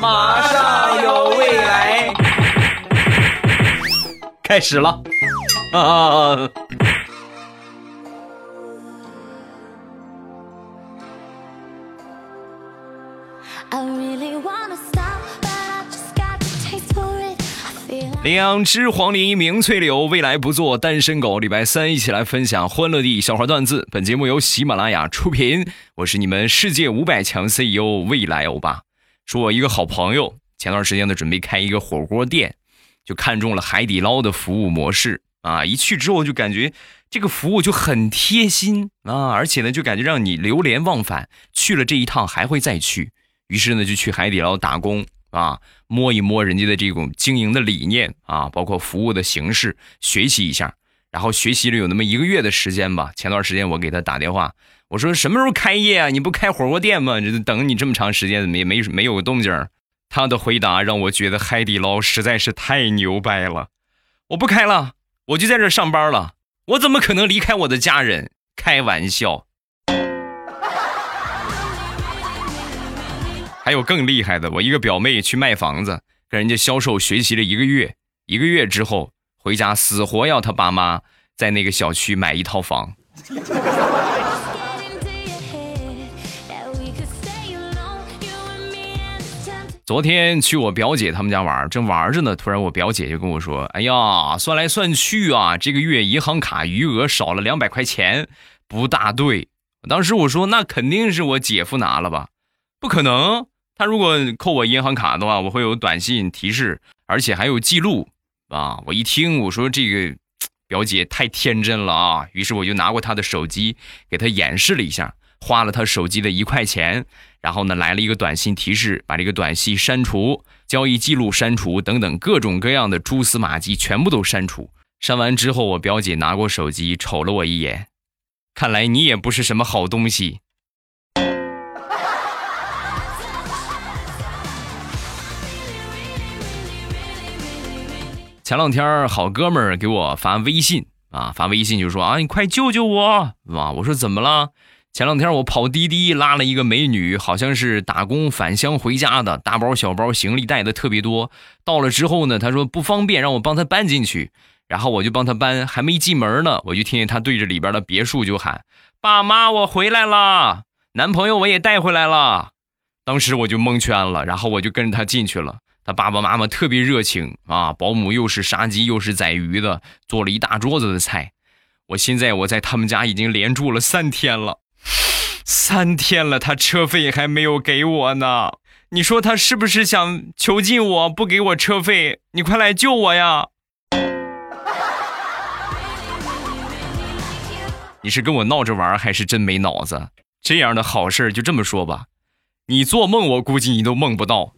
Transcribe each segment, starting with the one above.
马上有未来，开始了啊！两只黄鹂鸣翠柳，未来不做单身狗。礼拜三一起来分享欢乐地笑话段子。本节目由喜马拉雅出品，我是你们世界五百强 CEO 未来欧巴。说我一个好朋友，前段时间呢准备开一个火锅店，就看中了海底捞的服务模式啊！一去之后就感觉这个服务就很贴心啊，而且呢就感觉让你流连忘返，去了这一趟还会再去。于是呢就去海底捞打工。啊，摸一摸人家的这种经营的理念啊，包括服务的形式，学习一下。然后学习了有那么一个月的时间吧。前段时间我给他打电话，我说什么时候开业啊？你不开火锅店吗？这等你这么长时间，怎么也没没有动静？他的回答让我觉得海底捞实在是太牛掰了。我不开了，我就在这上班了。我怎么可能离开我的家人？开玩笑。还有更厉害的，我一个表妹去卖房子，跟人家销售学习了一个月，一个月之后回家死活要他爸妈在那个小区买一套房。昨天去我表姐他们家玩，正玩着呢，突然我表姐就跟我说：“哎呀，算来算去啊，这个月银行卡余额少了两百块钱，不大对。”当时我说：“那肯定是我姐夫拿了吧？不可能。”他如果扣我银行卡的话，我会有短信提示，而且还有记录啊！我一听，我说这个表姐太天真了啊！于是我就拿过她的手机，给她演示了一下，花了他手机的一块钱，然后呢来了一个短信提示，把这个短信删除，交易记录删除等等各种各样的蛛丝马迹全部都删除。删完之后，我表姐拿过手机瞅了我一眼，看来你也不是什么好东西。前两天好哥们儿给我发微信啊，发微信就说啊，你快救救我啊！我说怎么了？前两天我跑滴滴拉了一个美女，好像是打工返乡回家的，大包小包行李带的特别多。到了之后呢，她说不方便，让我帮她搬进去。然后我就帮她搬，还没进门呢，我就听见她对着里边的别墅就喊：“爸妈，我回来了，男朋友我也带回来了。”当时我就蒙圈了，然后我就跟着他进去了。他爸爸妈妈特别热情啊，保姆又是杀鸡又是宰鱼的，做了一大桌子的菜。我现在我在他们家已经连住了三天了，三天了，他车费还没有给我呢。你说他是不是想囚禁我，不给我车费？你快来救我呀！你是跟我闹着玩，还是真没脑子？这样的好事就这么说吧，你做梦我估计你都梦不到。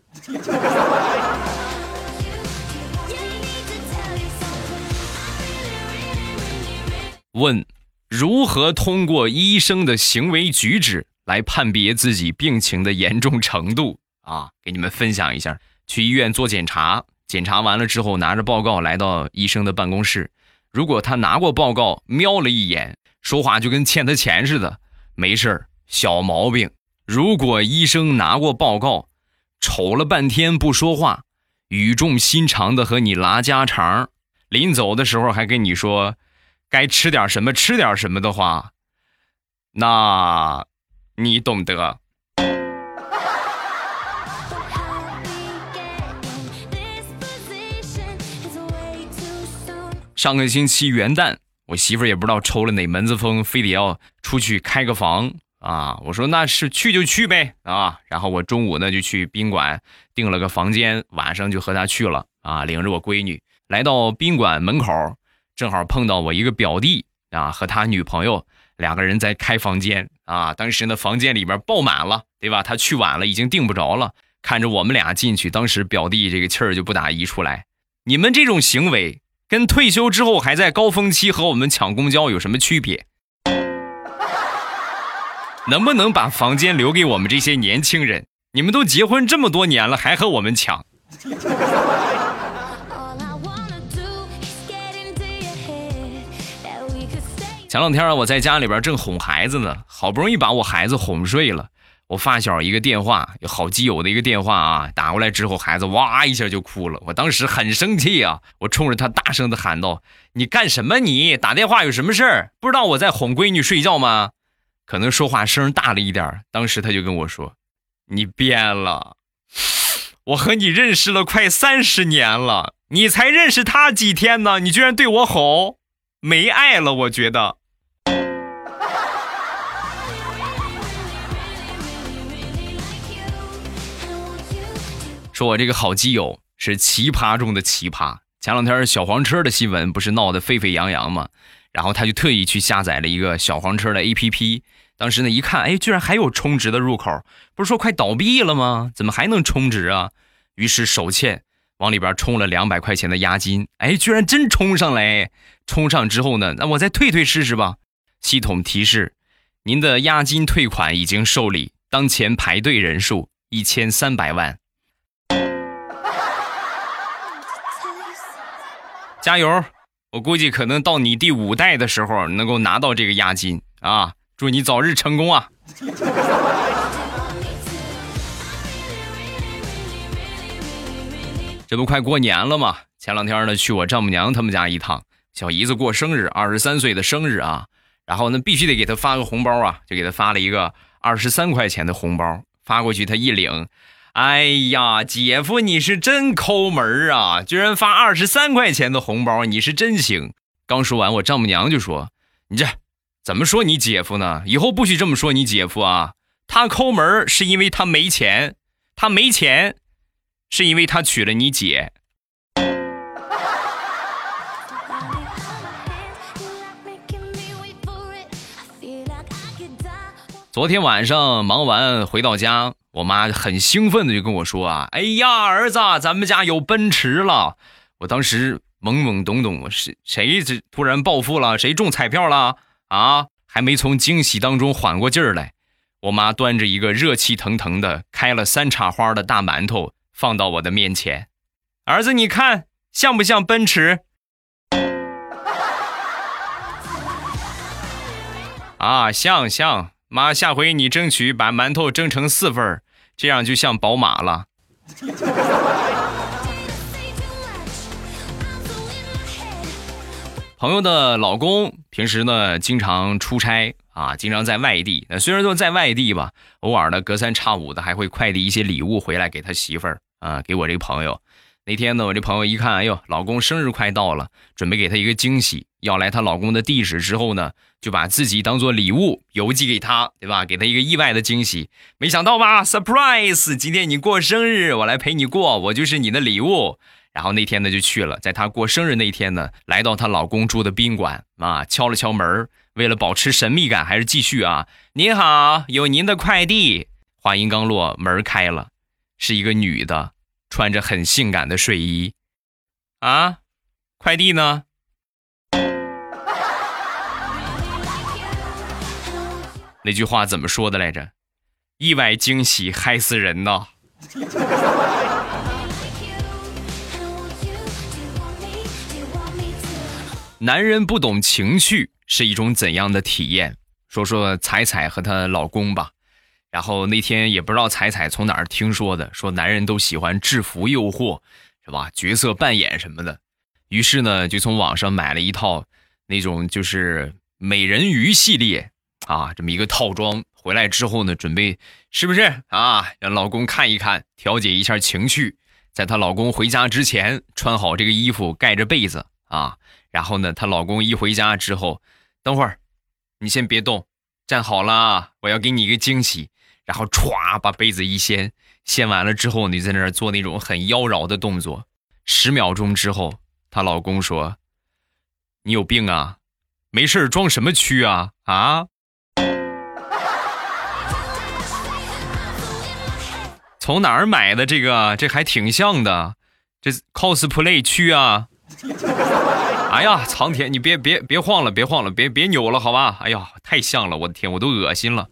问：如何通过医生的行为举止来判别自己病情的严重程度？啊，给你们分享一下。去医院做检查，检查完了之后，拿着报告来到医生的办公室。如果他拿过报告，瞄了一眼，说话就跟欠他钱似的，没事儿，小毛病。如果医生拿过报告，瞅了半天不说话，语重心长的和你拉家常，临走的时候还跟你说。该吃点什么，吃点什么的话，那，你懂得。上个星期元旦，我媳妇也不知道抽了哪门子风，非得要出去开个房啊！我说那是去就去呗啊！然后我中午呢就去宾馆订了个房间，晚上就和她去了啊，领着我闺女来到宾馆门口。正好碰到我一个表弟啊，和他女朋友两个人在开房间啊。当时呢，房间里边爆满了，对吧？他去晚了，已经订不着了。看着我们俩进去，当时表弟这个气儿就不打一处来。你们这种行为跟退休之后还在高峰期和我们抢公交有什么区别？能不能把房间留给我们这些年轻人？你们都结婚这么多年了，还和我们抢？前两天，我在家里边正哄孩子呢，好不容易把我孩子哄睡了，我发小一个电话，有好基友的一个电话啊，打过来之后，孩子哇一下就哭了。我当时很生气啊，我冲着他大声的喊道：“你干什么？你打电话有什么事儿？不知道我在哄闺女睡觉吗？”可能说话声大了一点当时他就跟我说：“你变了，我和你认识了快三十年了，你才认识他几天呢？你居然对我吼，没爱了，我觉得。”说我这个好基友是奇葩中的奇葩。前两天小黄车的新闻不是闹得沸沸扬扬吗？然后他就特意去下载了一个小黄车的 APP。当时呢一看，哎，居然还有充值的入口，不是说快倒闭了吗？怎么还能充值啊？于是手欠往里边充了两百块钱的押金，哎，居然真充上来！充上之后呢，那我再退退试试吧。系统提示：您的押金退款已经受理，当前排队人数一千三百万。加油！我估计可能到你第五代的时候能够拿到这个押金啊！祝你早日成功啊！这不快过年了吗？前两天呢去我丈母娘他们家一趟，小姨子过生日，二十三岁的生日啊！然后呢必须得给她发个红包啊，就给她发了一个二十三块钱的红包，发过去她一领。哎呀，姐夫，你是真抠门啊！居然发二十三块钱的红包，你是真行。刚说完，我丈母娘就说：“你这怎么说你姐夫呢？以后不许这么说你姐夫啊！他抠门是因为他没钱，他没钱是因为他娶了你姐。”昨天晚上忙完回到家。我妈很兴奋的就跟我说啊，哎呀，儿子，咱们家有奔驰了！我当时懵懵懂懂，谁谁这突然暴富了？谁中彩票了？啊，还没从惊喜当中缓过劲儿来，我妈端着一个热气腾腾的开了三叉花的大馒头放到我的面前，儿子，你看像不像奔驰？啊，像像，妈，下回你争取把馒头蒸成四份儿。这样就像宝马了。朋友的老公平时呢经常出差啊，经常在外地。那虽然说在外地吧，偶尔呢隔三差五的还会快递一些礼物回来给他媳妇儿啊，给我这个朋友。那天呢，我这朋友一看，哎呦，老公生日快到了，准备给他一个惊喜，要来她老公的地址之后呢。就把自己当做礼物邮寄给他，对吧？给他一个意外的惊喜。没想到吧，surprise！今天你过生日，我来陪你过，我就是你的礼物。然后那天呢就去了，在她过生日那天呢，来到她老公住的宾馆啊，敲了敲门。为了保持神秘感，还是继续啊。您好，有您的快递。话音刚落，门开了，是一个女的，穿着很性感的睡衣。啊，快递呢？那句话怎么说的来着？意外惊喜害死人呐！男人不懂情趣是一种怎样的体验？说说彩彩和她老公吧。然后那天也不知道彩彩从哪儿听说的，说男人都喜欢制服诱惑，是吧？角色扮演什么的。于是呢，就从网上买了一套那种就是美人鱼系列。啊，这么一个套装回来之后呢，准备是不是啊？让老公看一看，调节一下情绪。在她老公回家之前，穿好这个衣服，盖着被子啊。然后呢，她老公一回家之后，等会儿，你先别动，站好了，我要给你一个惊喜。然后歘，把杯子一掀，掀完了之后，你在那儿做那种很妖娆的动作。十秒钟之后，她老公说：“你有病啊？没事装什么蛆啊？啊？” 从哪儿买的这个？这还挺像的，这 cosplay 区啊！哎呀，苍天，你别别别晃了，别晃了，别别扭了，好吧？哎呀，太像了，我的天，我都恶心了。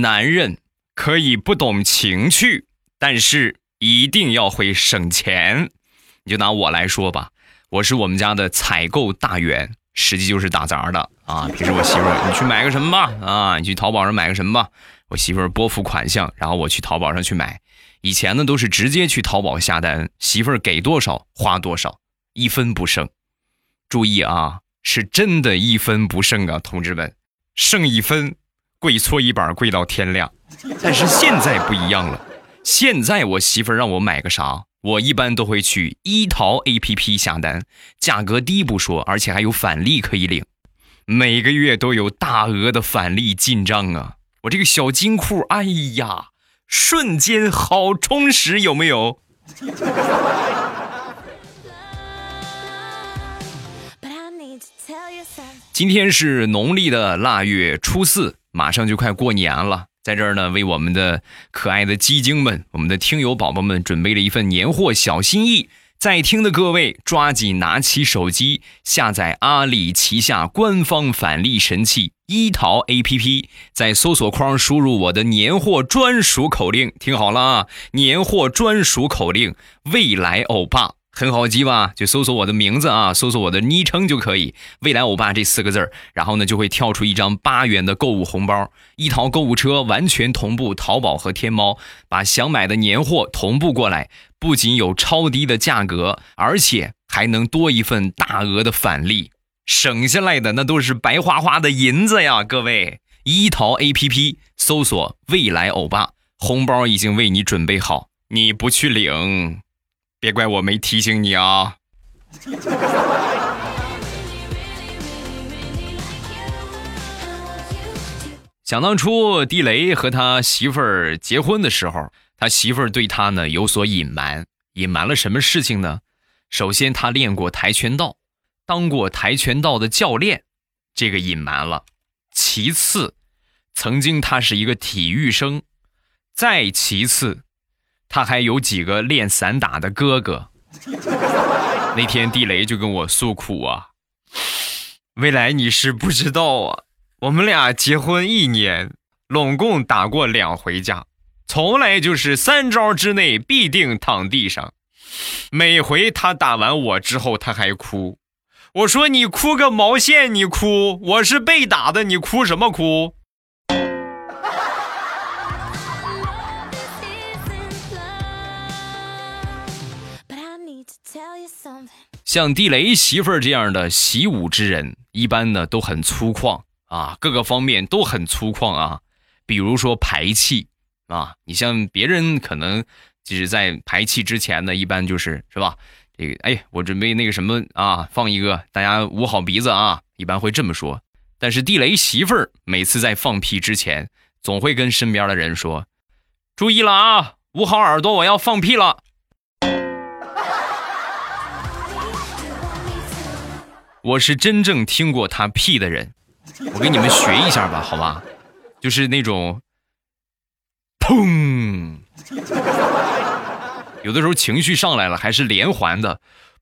男人可以不懂情趣，但是一定要会省钱。你就拿我来说吧，我是我们家的采购大员。实际就是打杂的啊。平时我媳妇儿，你去买个什么吧，啊，你去淘宝上买个什么吧，我媳妇儿拨付款项，然后我去淘宝上去买。以前呢都是直接去淘宝下单，媳妇儿给多少花多少，一分不剩。注意啊，是真的一分不剩啊，同志们，剩一分，跪搓衣板跪到天亮。但是现在不一样了，现在我媳妇让我买个啥，我一般都会去一淘 APP 下单，价格低不说，而且还有返利可以领，每个月都有大额的返利进账啊！我这个小金库，哎呀，瞬间好充实，有没有？今天是农历的腊月初四，马上就快过年了。在这儿呢，为我们的可爱的鸡精们、我们的听友宝宝们准备了一份年货小心意。在听的各位，抓紧拿起手机，下载阿里旗下官方返利神器一淘 APP，在搜索框输入我的年货专属口令，听好了啊，年货专属口令：未来欧巴。很好记吧？就搜索我的名字啊，搜索我的昵称就可以。未来欧巴这四个字儿，然后呢就会跳出一张八元的购物红包，一淘购物车完全同步淘宝和天猫，把想买的年货同步过来，不仅有超低的价格，而且还能多一份大额的返利，省下来的那都是白花花的银子呀！各位，一淘 APP 搜索未来欧巴，红包已经为你准备好，你不去领。别怪我没提醒你啊！想当初，地雷和他媳妇儿结婚的时候，他媳妇儿对他呢有所隐瞒，隐瞒了什么事情呢？首先，他练过跆拳道，当过跆拳道的教练，这个隐瞒了。其次，曾经他是一个体育生，再其次。他还有几个练散打的哥哥。那天地雷就跟我诉苦啊，未来你是不知道啊，我们俩结婚一年，拢共打过两回架，从来就是三招之内必定躺地上。每回他打完我之后，他还哭。我说你哭个毛线，你哭，我是被打的，你哭什么哭？像地雷媳妇儿这样的习武之人，一般呢都很粗犷啊，各个方面都很粗犷啊。比如说排气啊，你像别人可能就是在排气之前呢，一般就是是吧？这个哎，我准备那个什么啊，放一个，大家捂好鼻子啊，一般会这么说。但是地雷媳妇儿每次在放屁之前，总会跟身边的人说：“注意了啊，捂好耳朵，我要放屁了。”我是真正听过他屁的人，我给你们学一下吧，好吧？就是那种，砰，有的时候情绪上来了，还是连环的，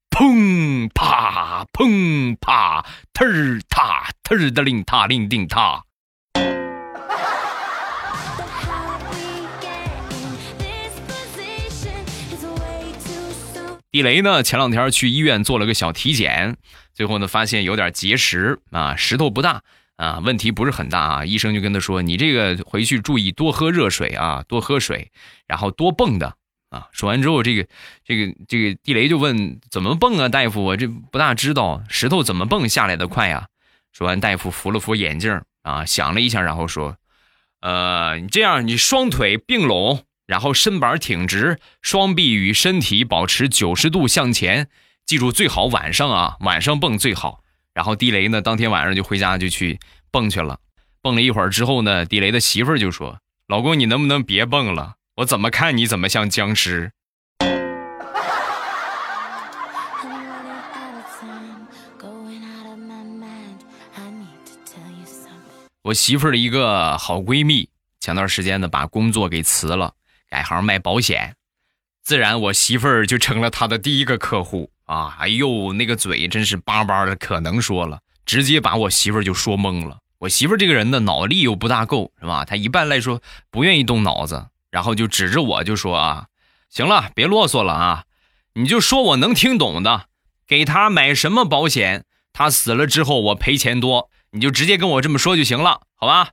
砰啪砰啪，嘚儿踏嘚儿的令踏令定踏。地雷呢？前两天去医院做了个小体检，最后呢发现有点结石啊，石头不大啊，问题不是很大啊。医生就跟他说：“你这个回去注意多喝热水啊，多喝水，然后多蹦的啊。”说完之后，这个这个这个地雷就问：“怎么蹦啊，大夫？我这不大知道，石头怎么蹦下来的快呀？”说完，大夫扶了扶眼镜啊，想了一下，然后说：“呃，你这样，你双腿并拢。”然后身板挺直，双臂与身体保持九十度向前。记住，最好晚上啊，晚上蹦最好。然后地雷呢，当天晚上就回家就去蹦去了。蹦了一会儿之后呢，地雷的媳妇儿就说：“老公，你能不能别蹦了？我怎么看你怎么像僵尸。”我媳妇儿的一个好闺蜜，前段时间呢把工作给辞了。改行卖保险，自然我媳妇儿就成了她的第一个客户啊！哎呦，那个嘴真是叭叭的，可能说了，直接把我媳妇就说懵了。我媳妇这个人呢，脑力又不大够，是吧？她一般来说不愿意动脑子，然后就指着我就说啊：“行了，别啰嗦了啊，你就说我能听懂的，给他买什么保险，他死了之后我赔钱多，你就直接跟我这么说就行了，好吧？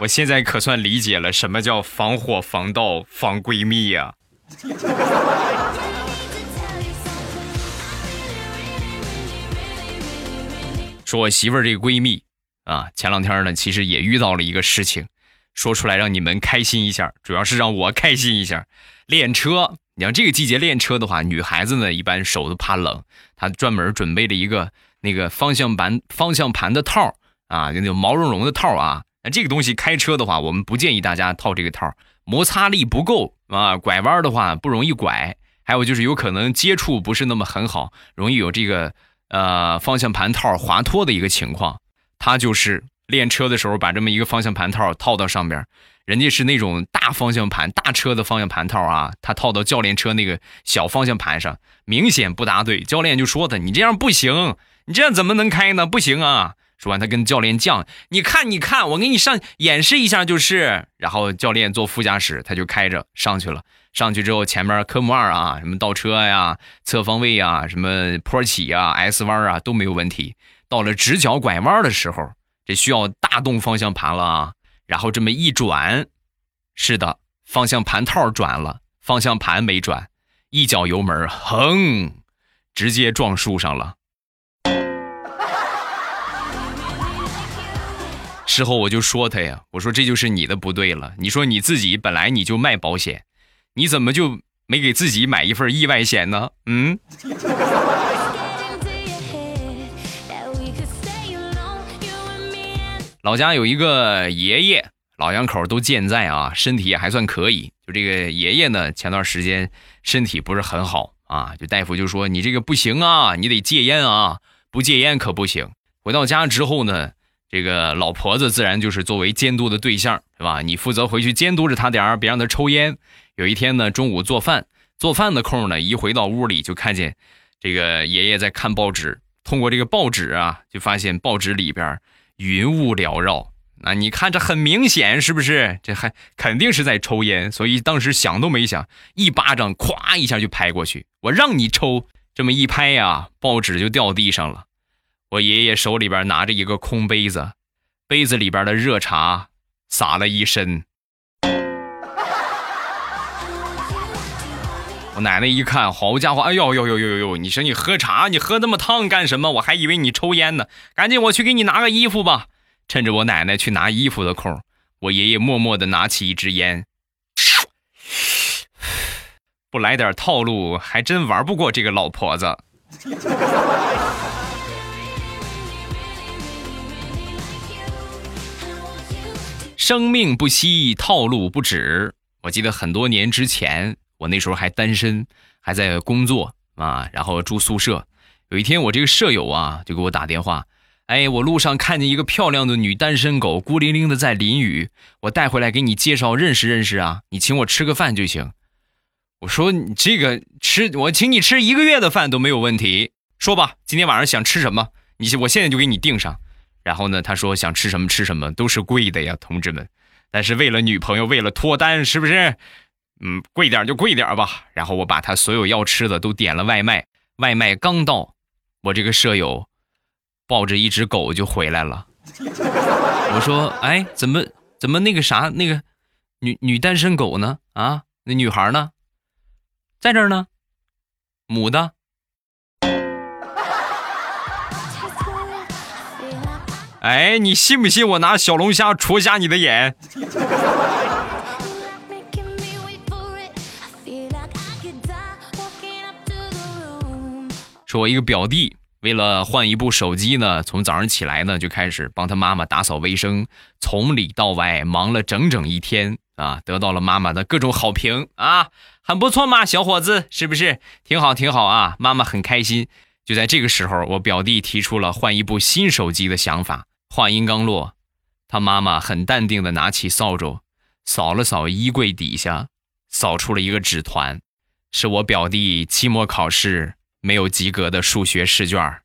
我现在可算理解了什么叫防火防盗防闺蜜呀。说我媳妇儿这个闺蜜啊，前两天呢，其实也遇到了一个事情，说出来让你们开心一下，主要是让我开心一下。练车，你像这个季节练车的话，女孩子呢一般手都怕冷，她专门准备了一个那个方向盘方向盘的套啊，就那种毛茸茸的套啊。那这个东西开车的话，我们不建议大家套这个套，摩擦力不够啊，拐弯的话不容易拐，还有就是有可能接触不是那么很好，容易有这个。呃，方向盘套滑脱的一个情况，他就是练车的时候把这么一个方向盘套套到上边，人家是那种大方向盘大车的方向盘套啊，他套到教练车那个小方向盘上，明显不搭对。教练就说他：“你这样不行，你这样怎么能开呢？不行啊！”说完，他跟教练犟：“你看，你看，我给你上演示一下就是。”然后教练坐副驾驶，他就开着上去了。上去之后，前面科目二啊，什么倒车呀、侧方位啊、什么坡起啊、S 弯啊都没有问题。到了直角拐弯的时候，这需要大动方向盘了啊。然后这么一转，是的，方向盘套转了，方向盘没转，一脚油门，哼，直接撞树上了。事后我就说他呀，我说这就是你的不对了。你说你自己本来你就卖保险。你怎么就没给自己买一份意外险呢？嗯。老家有一个爷爷，老两口都健在啊，身体也还算可以。就这个爷爷呢，前段时间身体不是很好啊，就大夫就说你这个不行啊，你得戒烟啊，不戒烟可不行。回到家之后呢，这个老婆子自然就是作为监督的对象，是吧？你负责回去监督着他点儿，别让他抽烟。有一天呢，中午做饭，做饭的空呢，一回到屋里就看见这个爷爷在看报纸。通过这个报纸啊，就发现报纸里边云雾缭绕。那你看这很明显是不是？这还肯定是在抽烟。所以当时想都没想，一巴掌咵一下就拍过去。我让你抽，这么一拍呀，报纸就掉地上了。我爷爷手里边拿着一个空杯子，杯子里边的热茶洒了一身。我奶奶一看，好家伙，哎呦呦呦呦呦！你说你喝茶，你喝那么烫干什么？我还以为你抽烟呢。赶紧，我去给你拿个衣服吧。趁着我奶奶去拿衣服的空，我爷爷默默的拿起一支烟，不来点套路，还真玩不过这个老婆子。生命不息，套路不止。我记得很多年之前。我那时候还单身，还在工作啊，然后住宿舍。有一天，我这个舍友啊，就给我打电话，哎，我路上看见一个漂亮的女单身狗，孤零零的在淋雨，我带回来给你介绍认识认识啊，你请我吃个饭就行。我说你这个吃，我请你吃一个月的饭都没有问题。说吧，今天晚上想吃什么？你我现在就给你订上。然后呢，他说想吃什么吃什么，都是贵的呀，同志们。但是为了女朋友，为了脱单，是不是？嗯，贵点就贵点吧。然后我把他所有要吃的都点了外卖，外卖刚到，我这个舍友抱着一只狗就回来了。我说：“哎，怎么怎么那个啥那个女女单身狗呢？啊，那女孩呢？在这呢，母的。”哎，你信不信我拿小龙虾戳瞎你的眼？说，我一个表弟为了换一部手机呢，从早上起来呢就开始帮他妈妈打扫卫生，从里到外忙了整整一天啊，得到了妈妈的各种好评啊，很不错嘛，小伙子，是不是挺好挺好啊？妈妈很开心。就在这个时候，我表弟提出了换一部新手机的想法。话音刚落，他妈妈很淡定的拿起扫帚，扫了扫衣柜底下，扫出了一个纸团，是我表弟期末考试。没有及格的数学试卷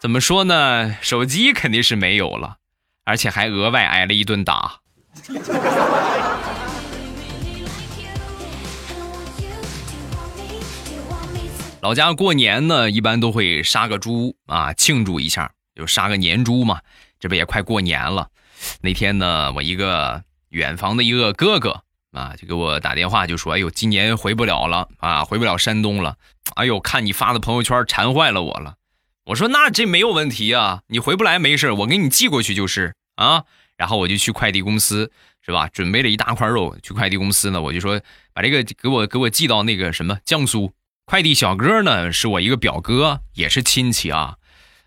怎么说呢？手机肯定是没有了，而且还额外挨了一顿打。老家过年呢，一般都会杀个猪啊，庆祝一下，就杀个年猪嘛。这不也快过年了？那天呢，我一个远房的一个哥哥啊，就给我打电话，就说：“哎呦，今年回不了了啊，回不了山东了。哎呦，看你发的朋友圈，馋坏了我了。”我说：“那这没有问题啊，你回不来没事，我给你寄过去就是啊。”然后我就去快递公司，是吧？准备了一大块肉，去快递公司呢，我就说把这个给我给我寄到那个什么江苏。快递小哥呢是我一个表哥，也是亲戚啊。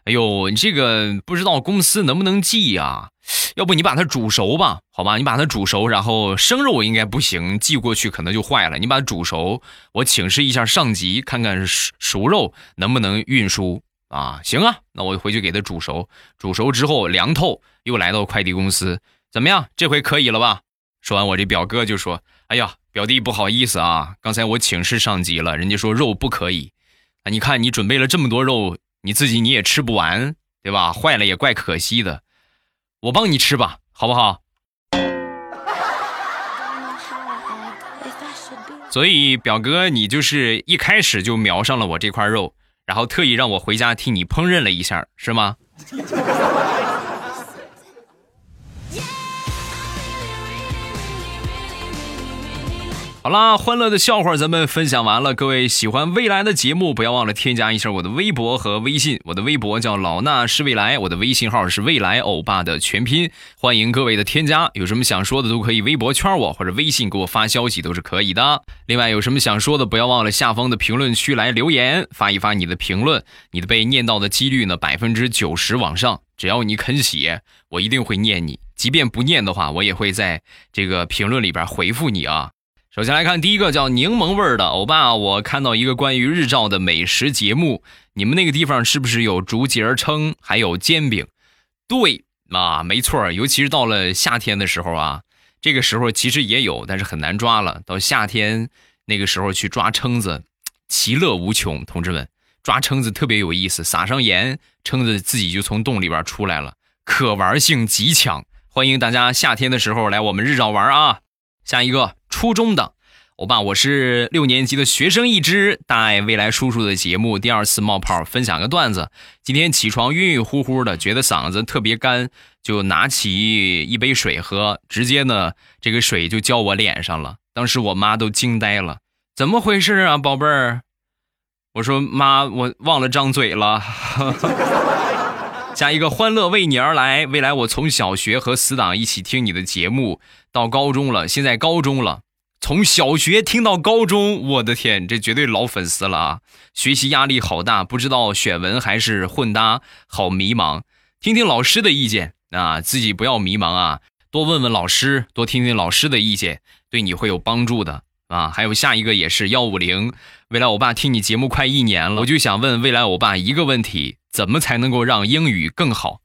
哎呦，你这个不知道公司能不能寄呀？要不你把它煮熟吧，好吧？你把它煮熟，然后生肉应该不行，寄过去可能就坏了。你把它煮熟，我请示一下上级，看看熟熟肉能不能运输啊？行啊，那我回去给他煮熟，煮熟之后凉透，又来到快递公司，怎么样？这回可以了吧？说完，我这表哥就说：“哎呀，表弟不好意思啊，刚才我请示上级了，人家说肉不可以。啊，你看你准备了这么多肉，你自己你也吃不完，对吧？坏了也怪可惜的。”我帮你吃吧，好不好？所以表哥，你就是一开始就瞄上了我这块肉，然后特意让我回家替你烹饪了一下，是吗？好啦，欢乐的笑话咱们分享完了。各位喜欢未来的节目，不要忘了添加一下我的微博和微信。我的微博叫老衲是未来，我的微信号是未来欧巴的全拼。欢迎各位的添加，有什么想说的都可以微博圈我，或者微信给我发消息都是可以的。另外有什么想说的，不要忘了下方的评论区来留言，发一发你的评论，你的被念到的几率呢百分之九十往上。只要你肯写，我一定会念你。即便不念的话，我也会在这个评论里边回复你啊。首先来看第一个叫柠檬味儿的欧巴，我看到一个关于日照的美食节目，你们那个地方是不是有竹节蛏，还有煎饼？对，啊，没错，尤其是到了夏天的时候啊，这个时候其实也有，但是很难抓了。到夏天那个时候去抓蛏子，其乐无穷，同志们，抓蛏子特别有意思，撒上盐，蛏子自己就从洞里边出来了，可玩性极强。欢迎大家夏天的时候来我们日照玩啊！下一个。初中的欧巴，我是六年级的学生一只，大爱未来叔叔的节目第二次冒泡，分享个段子。今天起床晕晕乎乎的，觉得嗓子特别干，就拿起一杯水喝，直接呢这个水就浇我脸上了。当时我妈都惊呆了，怎么回事啊，宝贝儿？我说妈，我忘了张嘴了。加一个欢乐为你而来，未来我从小学和死党一起听你的节目，到高中了，现在高中了，从小学听到高中，我的天，这绝对老粉丝了啊！学习压力好大，不知道选文还是混搭，好迷茫。听听老师的意见啊，自己不要迷茫啊，多问问老师，多听听老师的意见，对你会有帮助的啊。还有下一个也是幺五零，未来欧巴听你节目快一年了，我就想问未来欧巴一个问题。怎么才能够让英语更好？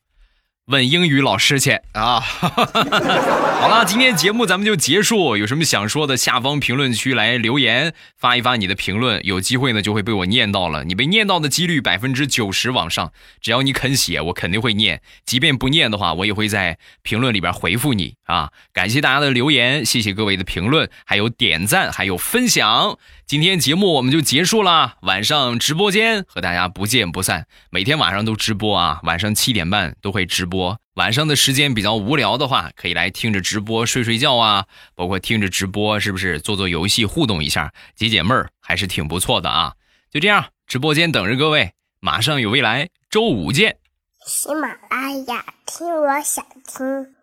问英语老师去啊！好了，今天节目咱们就结束。有什么想说的，下方评论区来留言，发一发你的评论，有机会呢就会被我念到了。你被念到的几率百分之九十往上，只要你肯写，我肯定会念。即便不念的话，我也会在评论里边回复你啊！感谢大家的留言，谢谢各位的评论，还有点赞，还有分享。今天节目我们就结束啦，晚上直播间和大家不见不散。每天晚上都直播啊，晚上七点半都会直播。晚上的时间比较无聊的话，可以来听着直播睡睡觉啊，包括听着直播是不是做做游戏互动一下解解闷儿，还是挺不错的啊。就这样，直播间等着各位，马上有未来，周五见。喜马拉雅听，我想听。